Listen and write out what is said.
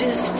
drift